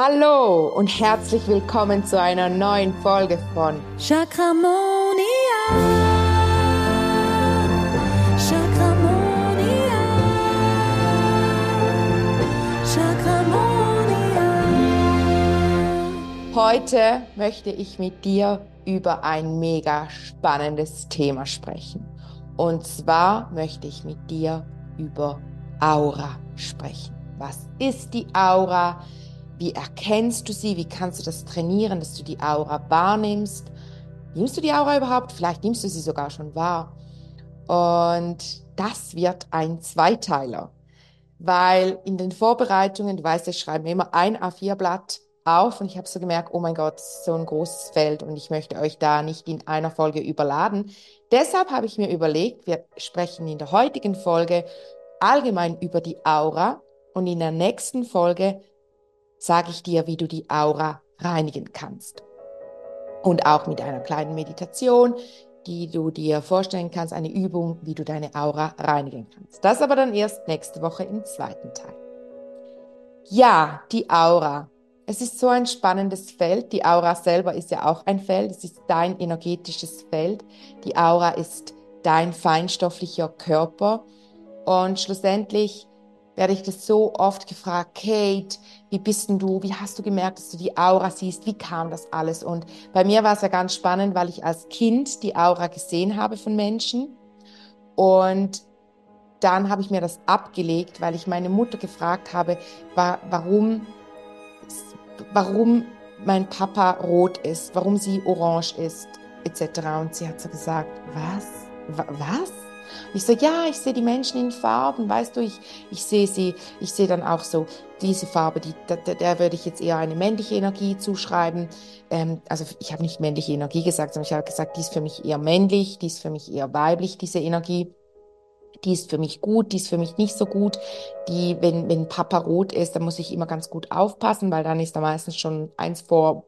Hallo und herzlich willkommen zu einer neuen Folge von Chakramonia. Chakramonia. Chakramonia. Heute möchte ich mit dir über ein mega spannendes Thema sprechen. Und zwar möchte ich mit dir über Aura sprechen. Was ist die Aura? Wie erkennst du sie? Wie kannst du das trainieren, dass du die Aura wahrnimmst? Nimmst du die Aura überhaupt? Vielleicht nimmst du sie sogar schon wahr. Und das wird ein Zweiteiler, weil in den Vorbereitungen, du weißt, ich schreibe immer ein A4-Blatt auf und ich habe so gemerkt, oh mein Gott, so ein großes Feld und ich möchte euch da nicht in einer Folge überladen. Deshalb habe ich mir überlegt, wir sprechen in der heutigen Folge allgemein über die Aura und in der nächsten Folge sage ich dir, wie du die Aura reinigen kannst. Und auch mit einer kleinen Meditation, die du dir vorstellen kannst, eine Übung, wie du deine Aura reinigen kannst. Das aber dann erst nächste Woche im zweiten Teil. Ja, die Aura. Es ist so ein spannendes Feld. Die Aura selber ist ja auch ein Feld. Es ist dein energetisches Feld. Die Aura ist dein feinstofflicher Körper. Und schlussendlich werde ich das so oft gefragt, Kate, wie bist denn du? Wie hast du gemerkt, dass du die Aura siehst? Wie kam das alles? Und bei mir war es ja ganz spannend, weil ich als Kind die Aura gesehen habe von Menschen. Und dann habe ich mir das abgelegt, weil ich meine Mutter gefragt habe, warum, warum mein Papa rot ist, warum sie orange ist, etc. Und sie hat so gesagt, was? Was? Ich so, ja, ich sehe die Menschen in Farben, weißt du, ich, ich sehe sie, ich sehe dann auch so, diese Farbe, die, der, der würde ich jetzt eher eine männliche Energie zuschreiben. Ähm, also ich habe nicht männliche Energie gesagt, sondern ich habe gesagt, die ist für mich eher männlich, die ist für mich eher weiblich, diese Energie. Die ist für mich gut, die ist für mich nicht so gut. Die, wenn, wenn Papa rot ist, dann muss ich immer ganz gut aufpassen, weil dann ist da meistens schon eins vor.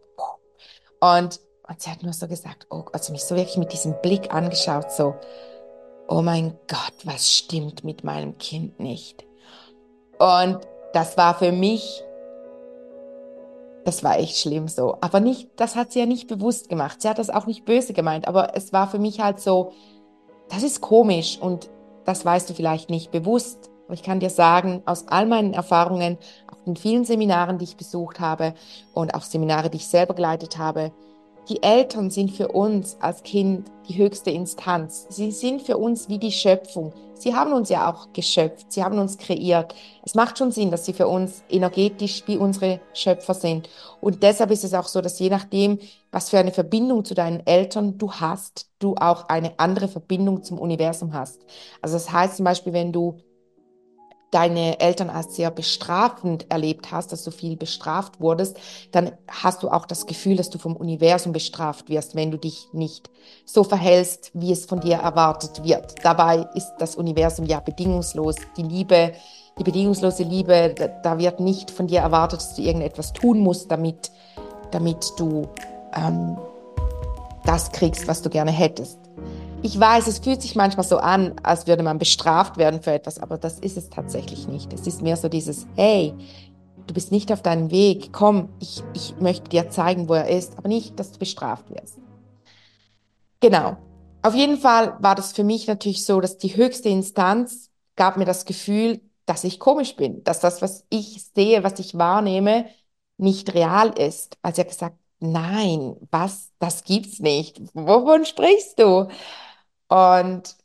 Und, und sie hat nur so gesagt, oh, also mich so wirklich mit diesem Blick angeschaut, so, oh mein Gott, was stimmt mit meinem Kind nicht? Und das war für mich, das war echt schlimm so. Aber nicht, das hat sie ja nicht bewusst gemacht. Sie hat das auch nicht böse gemeint, aber es war für mich halt so, das ist komisch und das weißt du vielleicht nicht bewusst. Aber ich kann dir sagen, aus all meinen Erfahrungen, auch in vielen Seminaren, die ich besucht habe und auch Seminare, die ich selber geleitet habe, die Eltern sind für uns als Kind die höchste Instanz. Sie sind für uns wie die Schöpfung. Sie haben uns ja auch geschöpft, sie haben uns kreiert. Es macht schon Sinn, dass sie für uns energetisch wie unsere Schöpfer sind. Und deshalb ist es auch so, dass je nachdem, was für eine Verbindung zu deinen Eltern du hast, du auch eine andere Verbindung zum Universum hast. Also das heißt zum Beispiel, wenn du deine Eltern als sehr bestrafend erlebt hast, dass du viel bestraft wurdest, dann hast du auch das Gefühl, dass du vom Universum bestraft wirst, wenn du dich nicht so verhältst, wie es von dir erwartet wird. Dabei ist das Universum ja bedingungslos. Die Liebe, die bedingungslose Liebe, da, wird nicht von dir erwartet, dass du irgendetwas tun musst, damit, damit du ähm, das kriegst, was du gerne hättest. Ich weiß, es fühlt sich manchmal so an, als würde man bestraft werden für etwas, aber das ist es tatsächlich nicht. Es ist mehr so dieses, hey, du bist nicht auf deinem Weg, komm, ich, ich möchte dir zeigen, wo er ist, aber nicht, dass du bestraft wirst. Genau. Auf jeden Fall war das für mich natürlich so, dass die höchste Instanz gab mir das Gefühl, dass ich komisch bin, dass das, was ich sehe, was ich wahrnehme, nicht real ist. Also er gesagt, nein, was, das gibt's nicht. Wovon sprichst du? Und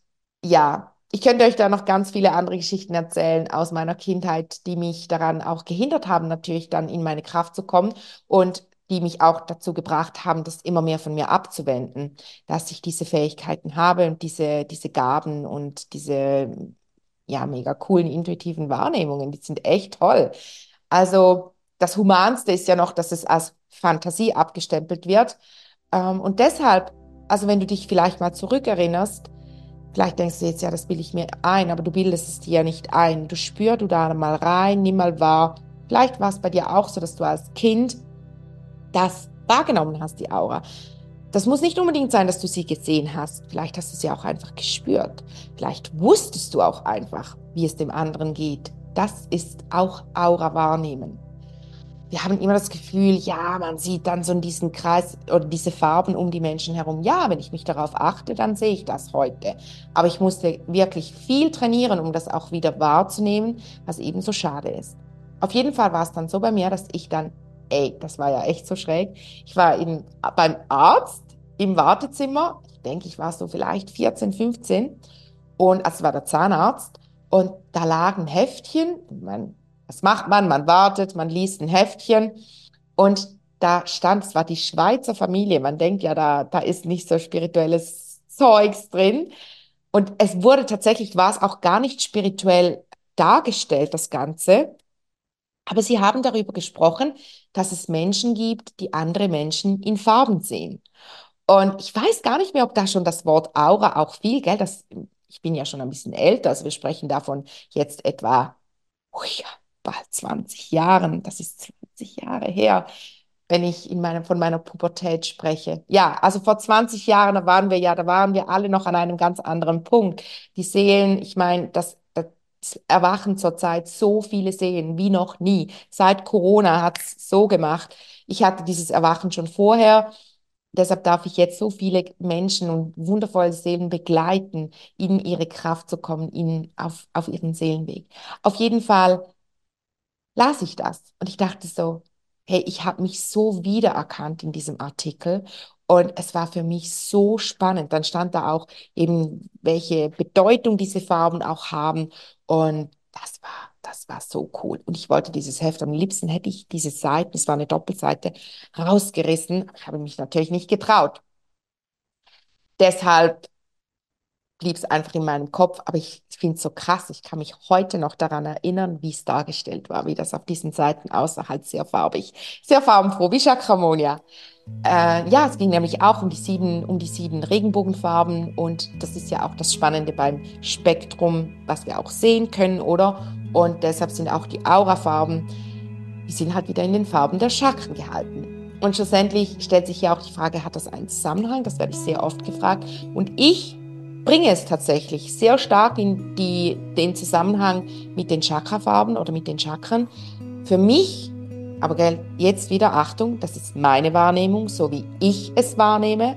ja, ich könnte euch da noch ganz viele andere Geschichten erzählen aus meiner Kindheit, die mich daran auch gehindert haben, natürlich dann in meine Kraft zu kommen und die mich auch dazu gebracht haben, das immer mehr von mir abzuwenden, dass ich diese Fähigkeiten habe und diese, diese Gaben und diese, ja, mega coolen intuitiven Wahrnehmungen, die sind echt toll. Also das Humanste ist ja noch, dass es als Fantasie abgestempelt wird. Ähm, und deshalb also wenn du dich vielleicht mal zurückerinnerst, vielleicht denkst du jetzt, ja, das bilde ich mir ein, aber du bildest es dir ja nicht ein. Du spür du da mal rein, nimm mal wahr. Vielleicht war es bei dir auch so, dass du als Kind das wahrgenommen hast, die Aura. Das muss nicht unbedingt sein, dass du sie gesehen hast. Vielleicht hast du sie auch einfach gespürt. Vielleicht wusstest du auch einfach, wie es dem anderen geht. Das ist auch Aura wahrnehmen. Wir haben immer das Gefühl, ja, man sieht dann so in diesen Kreis oder diese Farben um die Menschen herum. Ja, wenn ich mich darauf achte, dann sehe ich das heute. Aber ich musste wirklich viel trainieren, um das auch wieder wahrzunehmen, was eben so schade ist. Auf jeden Fall war es dann so bei mir, dass ich dann, ey, das war ja echt so schräg. Ich war in, beim Arzt im Wartezimmer. Ich denke, ich war so vielleicht 14, 15. Und also war der Zahnarzt. Und da lag ein Heftchen. Man was macht man? Man wartet, man liest ein Heftchen und da stand, es war die Schweizer Familie. Man denkt ja, da, da ist nicht so spirituelles Zeugs drin. Und es wurde tatsächlich, war es auch gar nicht spirituell dargestellt, das Ganze. Aber sie haben darüber gesprochen, dass es Menschen gibt, die andere Menschen in Farben sehen. Und ich weiß gar nicht mehr, ob da schon das Wort Aura auch viel, gell, das, ich bin ja schon ein bisschen älter, also wir sprechen davon jetzt etwa, oh ja, 20 Jahren, das ist 20 Jahre her, wenn ich in meinem, von meiner Pubertät spreche. Ja, also vor 20 Jahren, da waren wir ja, da waren wir alle noch an einem ganz anderen Punkt. Die Seelen, ich meine, das, das erwachen zurzeit so viele Seelen wie noch nie. Seit Corona hat es so gemacht. Ich hatte dieses Erwachen schon vorher. Deshalb darf ich jetzt so viele Menschen und wundervolle Seelen begleiten, in ihre Kraft zu kommen, in, auf, auf ihren Seelenweg. Auf jeden Fall las ich das und ich dachte so, hey, ich habe mich so wiedererkannt in diesem Artikel und es war für mich so spannend. Dann stand da auch eben, welche Bedeutung diese Farben auch haben und das war, das war so cool. Und ich wollte dieses Heft, am liebsten hätte ich diese Seite, das war eine Doppelseite, rausgerissen. Ich habe mich natürlich nicht getraut. Deshalb blieb es einfach in meinem Kopf, aber ich finde es so krass. Ich kann mich heute noch daran erinnern, wie es dargestellt war, wie das auf diesen Seiten aussah, halt sehr farbig, sehr farbenfroh, wie Chakramonia. Äh, ja, es ging nämlich auch um die sieben, um die sieben Regenbogenfarben und das ist ja auch das Spannende beim Spektrum, was wir auch sehen können, oder? Und deshalb sind auch die Aurafarben, die sind halt wieder in den Farben der Chakren gehalten. Und schlussendlich stellt sich ja auch die Frage, hat das einen Zusammenhang? Das werde ich sehr oft gefragt. Und ich bringe es tatsächlich sehr stark in die, den Zusammenhang mit den Chakrafarben oder mit den Chakren. Für mich, aber jetzt wieder Achtung, das ist meine Wahrnehmung, so wie ich es wahrnehme.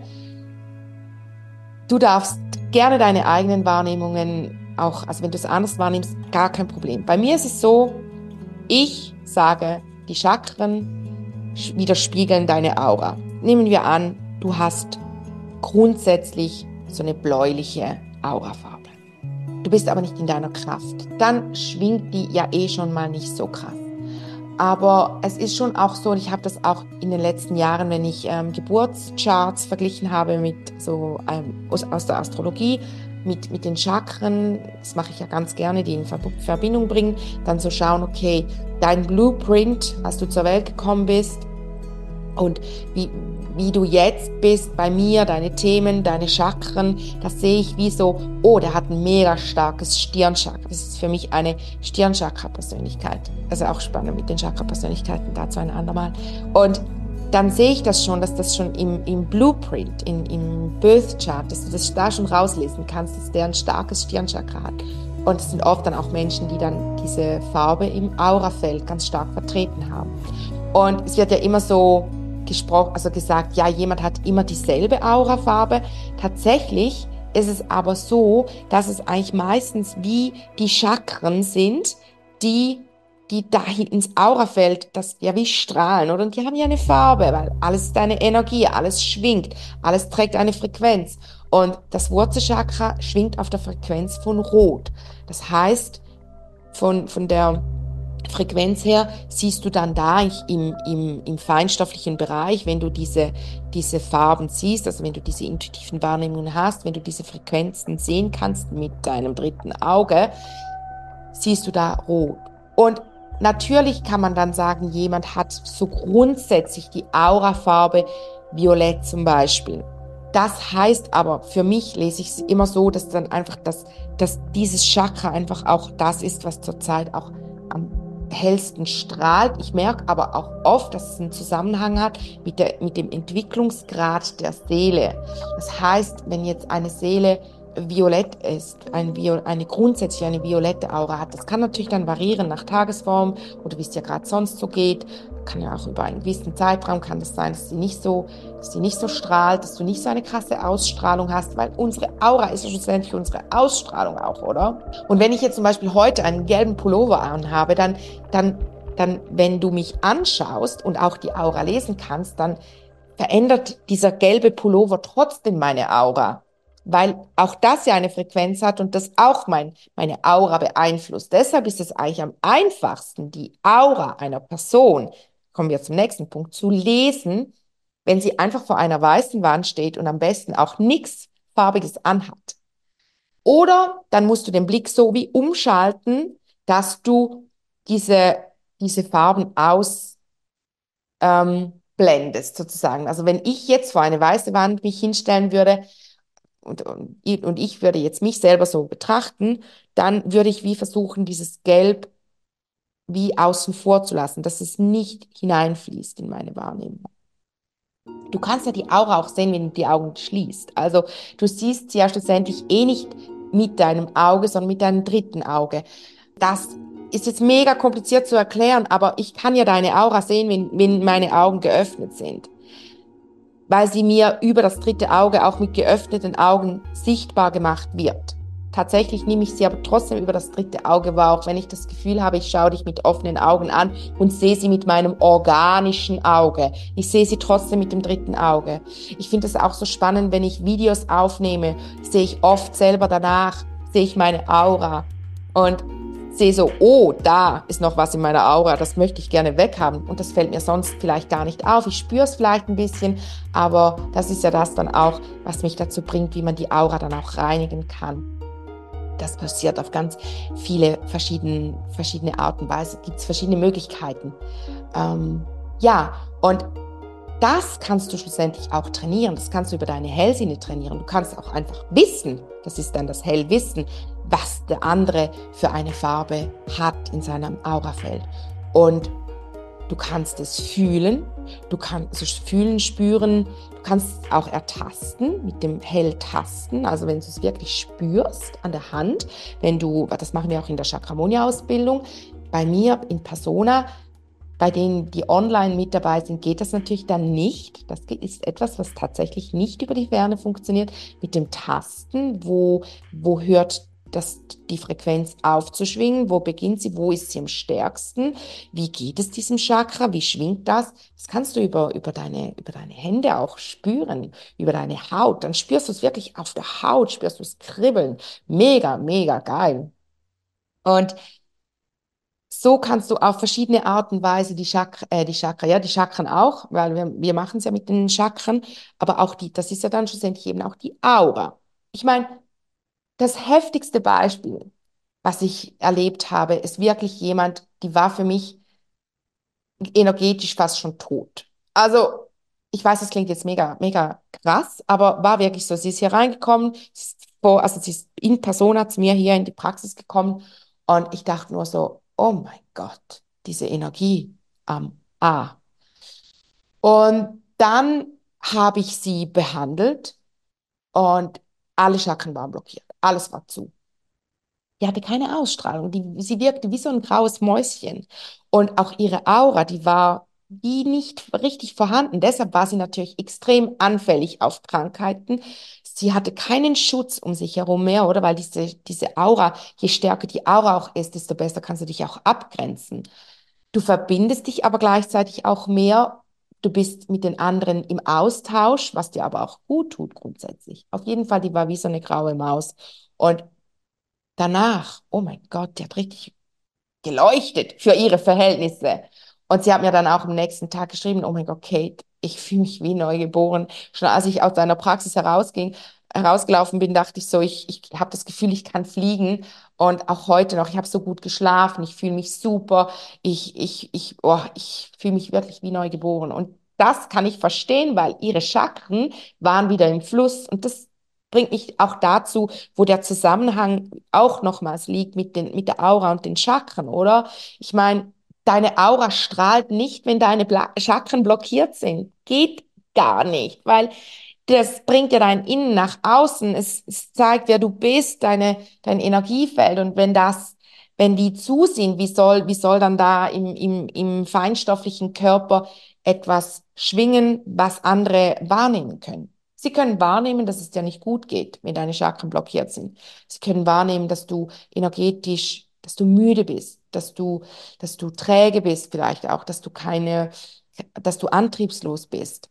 Du darfst gerne deine eigenen Wahrnehmungen auch, also wenn du es anders wahrnimmst, gar kein Problem. Bei mir ist es so, ich sage, die Chakren widerspiegeln deine Aura. Nehmen wir an, du hast grundsätzlich so eine bläuliche Aurafarbe. Du bist aber nicht in deiner Kraft. Dann schwingt die ja eh schon mal nicht so krass. Aber es ist schon auch so, und ich habe das auch in den letzten Jahren, wenn ich ähm, Geburtscharts verglichen habe mit so ähm, aus, aus der Astrologie, mit, mit den Chakren, das mache ich ja ganz gerne, die in Verbindung bringen, dann so schauen, okay, dein Blueprint, als du zur Welt gekommen bist und wie, wie du jetzt bist bei mir, deine Themen, deine Chakren, das sehe ich wie so, oh, der hat ein mega starkes Stirnchakra. Das ist für mich eine Stirnchakra-Persönlichkeit. Also auch spannend mit den Chakra-Persönlichkeiten, dazu ein andermal. Und dann sehe ich das schon, dass das schon im, im Blueprint, in, im Birth Chart, dass du das da schon rauslesen kannst, dass der ein starkes Stirnchakra hat. Und es sind oft dann auch Menschen, die dann diese Farbe im Aurafeld ganz stark vertreten haben. Und es wird ja immer so gesprochen, also gesagt, ja, jemand hat immer dieselbe Aurafarbe. Tatsächlich ist es aber so, dass es eigentlich meistens wie die Chakren sind, die die dahin ins Aurafeld, das ja wie strahlen, oder? Und die haben ja eine Farbe, weil alles ist eine Energie, alles schwingt, alles trägt eine Frequenz. Und das Wurzelchakra schwingt auf der Frequenz von Rot. Das heißt, von, von der Frequenz her siehst du dann da im, im, im feinstofflichen Bereich, wenn du diese, diese Farben siehst, also wenn du diese intuitiven Wahrnehmungen hast, wenn du diese Frequenzen sehen kannst mit deinem dritten Auge, siehst du da rot. Und natürlich kann man dann sagen, jemand hat so grundsätzlich die Aurafarbe violett zum Beispiel. Das heißt aber, für mich lese ich es immer so, dass dann einfach, dass, dass dieses Chakra einfach auch das ist, was zurzeit auch hellsten strahlt. Ich merke aber auch oft, dass es einen Zusammenhang hat mit, der, mit dem Entwicklungsgrad der Seele. Das heißt, wenn jetzt eine Seele violett ist, ein Viol eine grundsätzlich eine violette Aura hat, das kann natürlich dann variieren nach Tagesform oder wie es ja gerade sonst so geht, kann ja auch über einen gewissen Zeitraum kann das sein, dass sie nicht so, dass sie nicht so strahlt, dass du nicht so eine krasse Ausstrahlung hast, weil unsere Aura ist ja schlussendlich unsere Ausstrahlung auch, oder? Und wenn ich jetzt zum Beispiel heute einen gelben Pullover anhabe, dann, dann, dann, wenn du mich anschaust und auch die Aura lesen kannst, dann verändert dieser gelbe Pullover trotzdem meine Aura weil auch das ja eine Frequenz hat und das auch mein, meine Aura beeinflusst. Deshalb ist es eigentlich am einfachsten, die Aura einer Person, kommen wir zum nächsten Punkt, zu lesen, wenn sie einfach vor einer weißen Wand steht und am besten auch nichts Farbiges anhat. Oder dann musst du den Blick so wie umschalten, dass du diese, diese Farben ausblendest, ähm, sozusagen. Also wenn ich jetzt vor eine weiße Wand mich hinstellen würde, und, und ich würde jetzt mich selber so betrachten, dann würde ich wie versuchen, dieses Gelb wie außen vor zu lassen, dass es nicht hineinfließt in meine Wahrnehmung. Du kannst ja die Aura auch sehen, wenn du die Augen schließt. Also du siehst sie ja schlussendlich eh nicht mit deinem Auge, sondern mit deinem dritten Auge. Das ist jetzt mega kompliziert zu erklären, aber ich kann ja deine Aura sehen, wenn, wenn meine Augen geöffnet sind weil sie mir über das dritte Auge auch mit geöffneten Augen sichtbar gemacht wird. Tatsächlich nehme ich sie aber trotzdem über das dritte Auge wahr, auch wenn ich das Gefühl habe, ich schaue dich mit offenen Augen an und sehe sie mit meinem organischen Auge. Ich sehe sie trotzdem mit dem dritten Auge. Ich finde es auch so spannend, wenn ich Videos aufnehme, sehe ich oft selber danach, sehe ich meine Aura. Und sehe so, oh, da ist noch was in meiner Aura, das möchte ich gerne weghaben. Und das fällt mir sonst vielleicht gar nicht auf. Ich spüre es vielleicht ein bisschen, aber das ist ja das dann auch, was mich dazu bringt, wie man die Aura dann auch reinigen kann. Das passiert auf ganz viele verschiedene, verschiedene Art und Weise. Gibt es verschiedene Möglichkeiten. Ähm, ja, und das kannst du schlussendlich auch trainieren. Das kannst du über deine Hellsinne trainieren. Du kannst auch einfach wissen, das ist dann das Hellwissen, was der andere für eine Farbe hat in seinem Aurafeld. Und du kannst es fühlen, du kannst es fühlen, spüren, du kannst es auch ertasten mit dem Helltasten, also wenn du es wirklich spürst an der Hand, wenn du, das machen wir auch in der Chakramonia-Ausbildung, bei mir in Persona, bei denen, die online mit dabei sind, geht das natürlich dann nicht. Das ist etwas, was tatsächlich nicht über die Ferne funktioniert. Mit dem Tasten, wo, wo hört das, die Frequenz aufzuschwingen. Wo beginnt sie? Wo ist sie am stärksten? Wie geht es diesem Chakra? Wie schwingt das? Das kannst du über, über, deine, über deine Hände auch spüren, über deine Haut. Dann spürst du es wirklich auf der Haut, spürst du es kribbeln. Mega, mega geil. Und so kannst du auf verschiedene Art und Weise die Chakra, äh, die Chakra, ja, die Chakren auch, weil wir, wir machen es ja mit den Chakren, aber auch die, das ist ja dann schlussendlich eben auch die Aura. Ich meine, das heftigste Beispiel, was ich erlebt habe, ist wirklich jemand, die war für mich energetisch fast schon tot. Also, ich weiß, das klingt jetzt mega, mega krass, aber war wirklich so. Sie ist hier reingekommen, also sie ist in Persona zu mir hier in die Praxis gekommen und ich dachte nur so, oh mein Gott, diese Energie am A. Und dann habe ich sie behandelt und alle Chakren waren blockiert. Alles war zu. Die hatte keine Ausstrahlung. Die, sie wirkte wie so ein graues Mäuschen. Und auch ihre Aura, die war wie nicht richtig vorhanden. Deshalb war sie natürlich extrem anfällig auf Krankheiten. Sie hatte keinen Schutz um sich herum mehr, oder? Weil diese, diese Aura, je stärker die Aura auch ist, desto besser kannst du dich auch abgrenzen. Du verbindest dich aber gleichzeitig auch mehr Du bist mit den anderen im Austausch, was dir aber auch gut tut grundsätzlich. Auf jeden Fall, die war wie so eine graue Maus. Und danach, oh mein Gott, die hat richtig geleuchtet für ihre Verhältnisse. Und sie hat mir dann auch am nächsten Tag geschrieben, oh mein Gott, Kate, ich fühle mich wie neugeboren. Schon als ich aus deiner Praxis herausging, herausgelaufen bin, dachte ich so, ich, ich habe das Gefühl, ich kann fliegen. Und auch heute noch, ich habe so gut geschlafen, ich fühle mich super, ich, ich, ich, oh, ich fühle mich wirklich wie neu geboren. Und das kann ich verstehen, weil ihre Chakren waren wieder im Fluss. Und das bringt mich auch dazu, wo der Zusammenhang auch nochmals liegt mit, den, mit der Aura und den Chakren, oder? Ich meine, deine Aura strahlt nicht, wenn deine Bla Chakren blockiert sind. Geht gar nicht, weil das bringt ja dein Innen nach außen. Es, es zeigt, wer du bist, deine, dein Energiefeld. Und wenn das, wenn die zu sind, wie soll, wie soll dann da im, im, im feinstofflichen Körper etwas schwingen, was andere wahrnehmen können? Sie können wahrnehmen, dass es dir nicht gut geht, wenn deine Chakren blockiert sind. Sie können wahrnehmen, dass du energetisch, dass du müde bist, dass du, dass du träge bist, vielleicht auch, dass du keine, dass du antriebslos bist.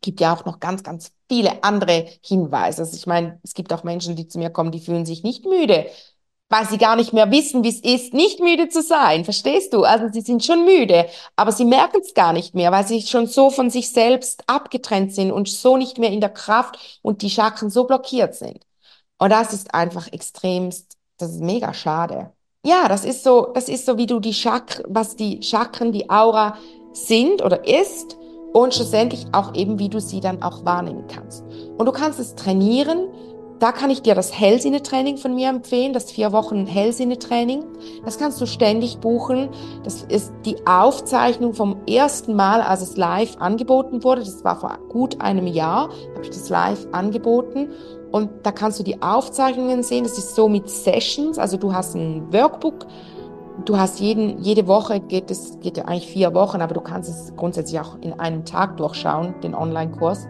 Gibt ja auch noch ganz, ganz viele andere Hinweise. Also ich meine, es gibt auch Menschen, die zu mir kommen, die fühlen sich nicht müde, weil sie gar nicht mehr wissen, wie es ist, nicht müde zu sein. Verstehst du? Also sie sind schon müde, aber sie merken es gar nicht mehr, weil sie schon so von sich selbst abgetrennt sind und so nicht mehr in der Kraft und die Chakren so blockiert sind. Und das ist einfach extremst, das ist mega schade. Ja, das ist so, das ist so, wie du die Chakren, was die Chakren, die Aura sind oder ist und schlussendlich auch eben, wie du sie dann auch wahrnehmen kannst. Und du kannst es trainieren, da kann ich dir das Hellsinnetraining von mir empfehlen, das vier Wochen Hellsinnetraining. Das kannst du ständig buchen. Das ist die Aufzeichnung vom ersten Mal, als es live angeboten wurde. Das war vor gut einem Jahr, habe ich das live angeboten. Und da kannst du die Aufzeichnungen sehen. Das ist so mit Sessions. Also du hast ein Workbook. Du hast jeden, jede Woche geht es, geht ja eigentlich vier Wochen, aber du kannst es grundsätzlich auch in einem Tag durchschauen, den Online-Kurs.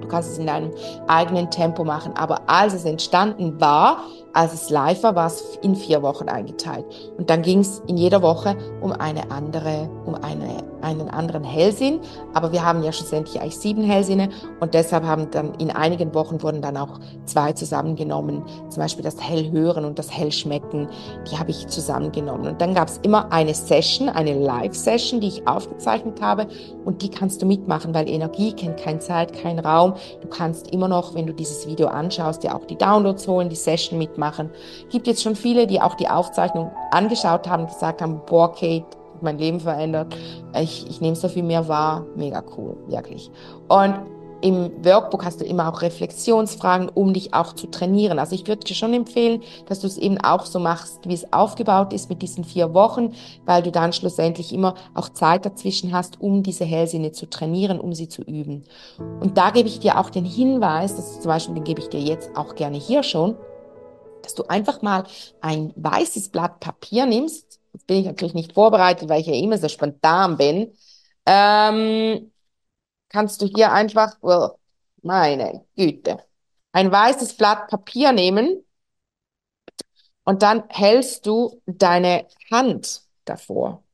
Du kannst es in deinem eigenen Tempo machen. Aber als es entstanden war, als es live war, war es in vier Wochen eingeteilt. Und dann ging es in jeder Woche um eine andere, um eine, einen anderen Hellsinn. Aber wir haben ja schlussendlich eigentlich sieben Hellsinne und deshalb haben dann in einigen Wochen wurden dann auch zwei zusammengenommen. Zum Beispiel das Hellhören und das Hellschmecken, die habe ich zusammengenommen. Und dann gab es immer eine Session, eine Live-Session, die ich aufgezeichnet habe und die kannst du mitmachen, weil Energie kennt keine Zeit, keinen Raum. Du kannst immer noch, wenn du dieses Video anschaust, dir auch die Downloads holen, die Session mitmachen machen. Gibt jetzt schon viele, die auch die Aufzeichnung angeschaut haben, gesagt haben, boah, Kate, mein Leben verändert. Ich, ich nehme so viel mehr wahr. Mega cool, wirklich. Und im Workbook hast du immer auch Reflexionsfragen, um dich auch zu trainieren. Also ich würde dir schon empfehlen, dass du es eben auch so machst, wie es aufgebaut ist mit diesen vier Wochen, weil du dann schlussendlich immer auch Zeit dazwischen hast, um diese Hellsinne zu trainieren, um sie zu üben. Und da gebe ich dir auch den Hinweis, dass zum Beispiel, den gebe ich dir jetzt auch gerne hier schon, dass du einfach mal ein weißes Blatt Papier nimmst. Bin ich natürlich nicht vorbereitet, weil ich ja immer so spontan bin. Ähm, kannst du hier einfach, well, meine Güte, ein weißes Blatt Papier nehmen und dann hältst du deine Hand davor.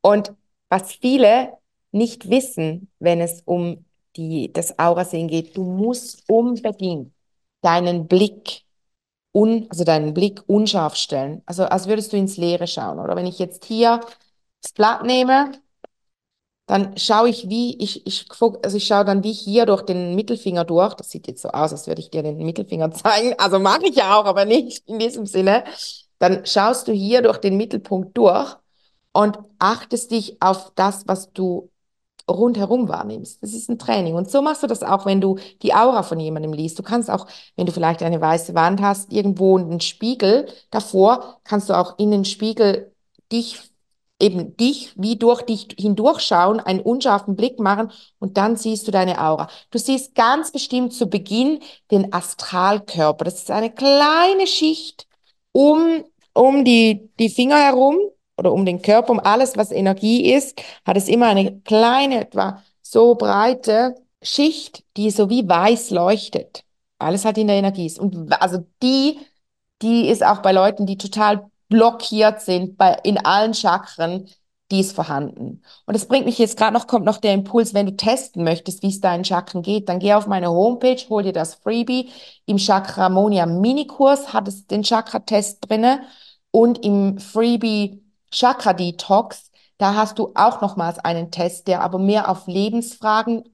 Und was viele nicht wissen, wenn es um die, das Aurasehen geht, du musst unbedingt deinen Blick un, also deinen Blick unscharf stellen. Also als würdest du ins Leere schauen. Oder wenn ich jetzt hier das Blatt nehme, dann schaue ich wie, ich, ich, also ich schaue dann wie hier durch den Mittelfinger durch. Das sieht jetzt so aus, als würde ich dir den Mittelfinger zeigen. Also mache ich ja auch, aber nicht in diesem Sinne. Dann schaust du hier durch den Mittelpunkt durch und achtest dich auf das, was du rundherum wahrnimmst. Das ist ein Training. Und so machst du das auch, wenn du die Aura von jemandem liest. Du kannst auch, wenn du vielleicht eine weiße Wand hast, irgendwo einen Spiegel davor, kannst du auch in den Spiegel dich eben dich wie durch dich hindurchschauen, einen unscharfen Blick machen und dann siehst du deine Aura. Du siehst ganz bestimmt zu Beginn den Astralkörper. Das ist eine kleine Schicht um, um die, die Finger herum oder um den Körper, um alles, was Energie ist, hat es immer eine kleine, etwa so breite Schicht, die so wie weiß leuchtet. Alles hat in der Energie ist. Und also die, die ist auch bei Leuten, die total blockiert sind, bei, in allen Chakren, die ist vorhanden. Und das bringt mich jetzt gerade noch, kommt noch der Impuls, wenn du testen möchtest, wie es deinen Chakren geht, dann geh auf meine Homepage, hol dir das Freebie. Im Chakramonia Minikurs hat es den Chakra-Test drinne und im Freebie Chakra Detox, da hast du auch nochmals einen Test, der aber mehr auf Lebensfragen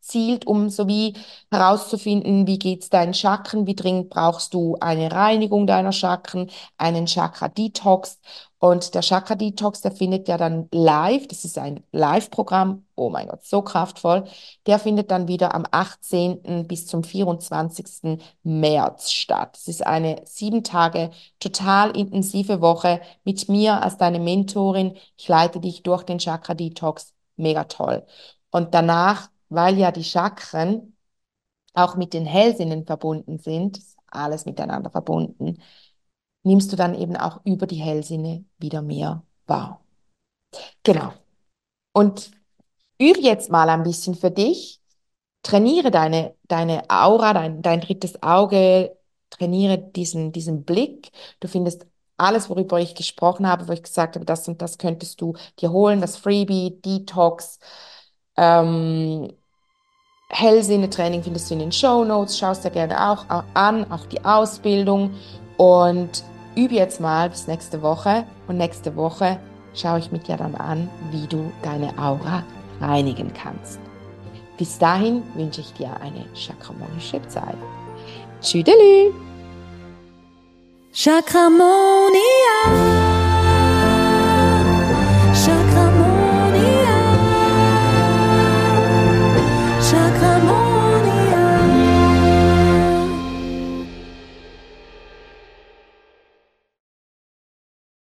abzielt, um so wie herauszufinden, wie geht's deinen Chakren, wie dringend brauchst du eine Reinigung deiner Chakren, einen Chakra Detox und der Chakra Detox, der findet ja dann live, das ist ein Live-Programm, oh mein Gott, so kraftvoll. Der findet dann wieder am 18. bis zum 24. März statt. Es ist eine sieben Tage total intensive Woche mit mir als deine Mentorin. Ich leite dich durch den Chakra Detox. Mega toll. Und danach, weil ja die Chakren auch mit den Hellsinnen verbunden sind, alles miteinander verbunden, nimmst du dann eben auch über die Hellsinne wieder mehr wahr. Genau. Und übe jetzt mal ein bisschen für dich. Trainiere deine, deine Aura, dein, dein drittes Auge, trainiere diesen, diesen Blick. Du findest alles, worüber ich gesprochen habe, wo ich gesagt habe, das und das könntest du dir holen, das Freebie, Detox, ähm, Hellsinne-Training findest du in den Show Notes, schaust dir gerne auch an, auch die Ausbildung und übe jetzt mal bis nächste Woche und nächste Woche schaue ich mit dir dann an, wie du deine Aura reinigen kannst. Bis dahin wünsche ich dir eine chakramonische Zeit. Tschüdelü! Chakramonia.